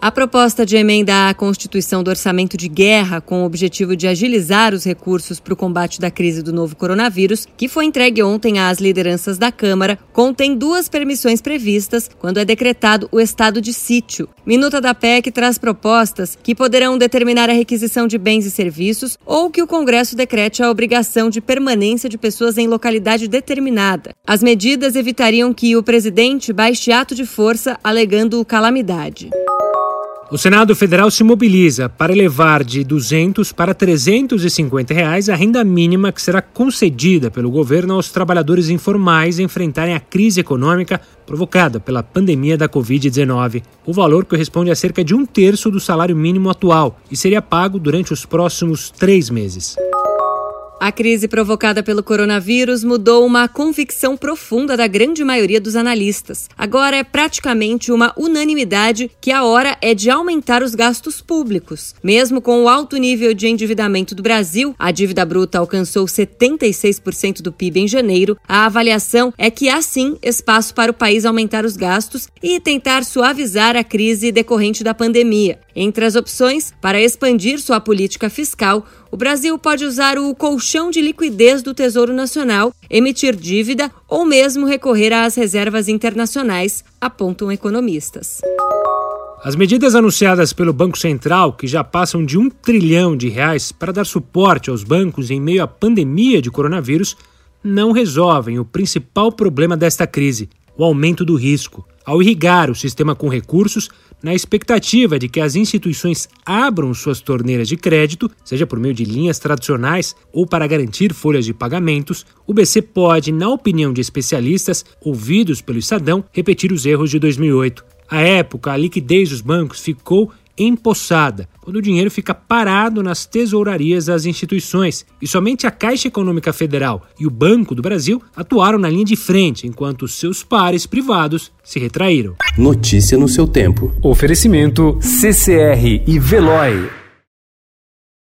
A proposta de emenda à Constituição do Orçamento de Guerra, com o objetivo de agilizar os recursos para o combate da crise do novo coronavírus, que foi entregue ontem às lideranças da Câmara, contém duas permissões previstas quando é decretado o estado de sítio. Minuta da PEC traz propostas que poderão determinar a requisição de bens e serviços ou que o Congresso decrete a obrigação de permanência de pessoas em localidade determinada. As medidas evitariam que o presidente baixe ato de força alegando calamidade. O Senado Federal se mobiliza para elevar de 200 para 350 reais a renda mínima que será concedida pelo governo aos trabalhadores informais enfrentarem a crise econômica provocada pela pandemia da Covid-19. O valor corresponde a cerca de um terço do salário mínimo atual e seria pago durante os próximos três meses. A crise provocada pelo coronavírus mudou uma convicção profunda da grande maioria dos analistas. Agora é praticamente uma unanimidade que a hora é de aumentar os gastos públicos. Mesmo com o alto nível de endividamento do Brasil, a dívida bruta alcançou 76% do PIB em janeiro. A avaliação é que há sim espaço para o país aumentar os gastos e tentar suavizar a crise decorrente da pandemia. Entre as opções para expandir sua política fiscal, o Brasil pode usar o colchão de liquidez do Tesouro Nacional, emitir dívida ou mesmo recorrer às reservas internacionais, apontam economistas. As medidas anunciadas pelo Banco Central, que já passam de um trilhão de reais para dar suporte aos bancos em meio à pandemia de coronavírus, não resolvem o principal problema desta crise, o aumento do risco. Ao irrigar o sistema com recursos, na expectativa de que as instituições abram suas torneiras de crédito, seja por meio de linhas tradicionais ou para garantir folhas de pagamentos, o BC pode, na opinião de especialistas ouvidos pelo Estadão, repetir os erros de 2008. À época, a liquidez dos bancos ficou empossada, quando o dinheiro fica parado nas tesourarias das instituições. E somente a Caixa Econômica Federal e o Banco do Brasil atuaram na linha de frente, enquanto seus pares privados se retraíram. Notícia no seu tempo. Oferecimento CCR e Veloy.